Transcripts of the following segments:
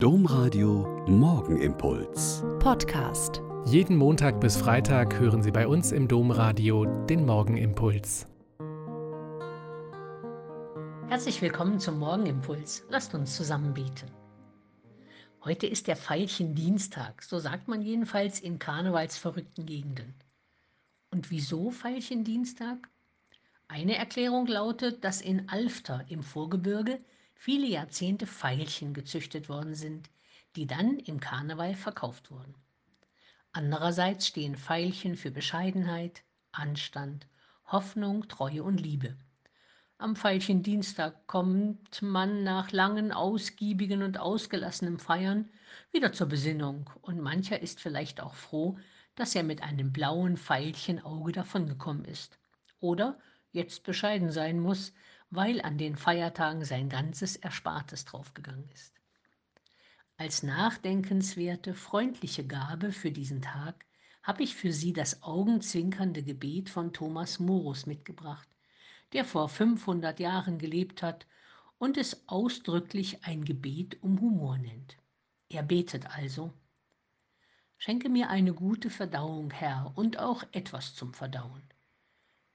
Domradio Morgenimpuls. Podcast. Jeden Montag bis Freitag hören Sie bei uns im Domradio den Morgenimpuls. Herzlich willkommen zum Morgenimpuls. Lasst uns zusammen beten. Heute ist der Veilchendienstag, so sagt man jedenfalls in karnevalsverrückten Gegenden. Und wieso Veilchendienstag? Eine Erklärung lautet, dass in Alfter im Vorgebirge viele Jahrzehnte Veilchen gezüchtet worden sind, die dann im Karneval verkauft wurden. Andererseits stehen Veilchen für Bescheidenheit, Anstand, Hoffnung, Treue und Liebe. Am Veilchendienstag kommt man nach langen, ausgiebigen und ausgelassenen Feiern wieder zur Besinnung und mancher ist vielleicht auch froh, dass er mit einem blauen Veilchenauge davongekommen ist. Oder jetzt bescheiden sein muss, weil an den Feiertagen sein ganzes Erspartes draufgegangen ist. Als nachdenkenswerte, freundliche Gabe für diesen Tag habe ich für Sie das augenzwinkernde Gebet von Thomas Morus mitgebracht, der vor 500 Jahren gelebt hat und es ausdrücklich ein Gebet um Humor nennt. Er betet also, Schenke mir eine gute Verdauung, Herr, und auch etwas zum Verdauen.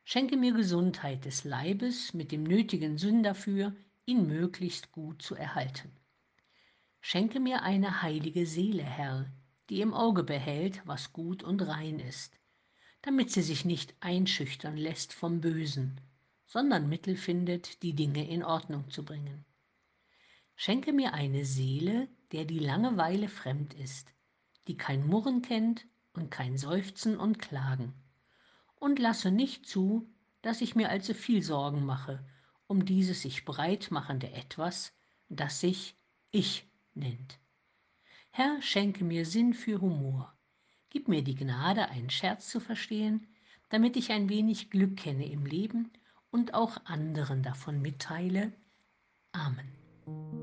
Schenke mir Gesundheit des Leibes mit dem nötigen Sinn dafür, ihn möglichst gut zu erhalten. Schenke mir eine heilige Seele, Herr, die im Auge behält, was gut und rein ist, damit sie sich nicht einschüchtern lässt vom Bösen, sondern Mittel findet, die Dinge in Ordnung zu bringen. Schenke mir eine Seele, der die Langeweile fremd ist, die kein Murren kennt und kein Seufzen und Klagen und lasse nicht zu, dass ich mir allzu viel Sorgen mache um dieses sich breit machende Etwas, das sich Ich nennt. Herr, schenke mir Sinn für Humor. Gib mir die Gnade, einen Scherz zu verstehen, damit ich ein wenig Glück kenne im Leben und auch anderen davon mitteile. Amen.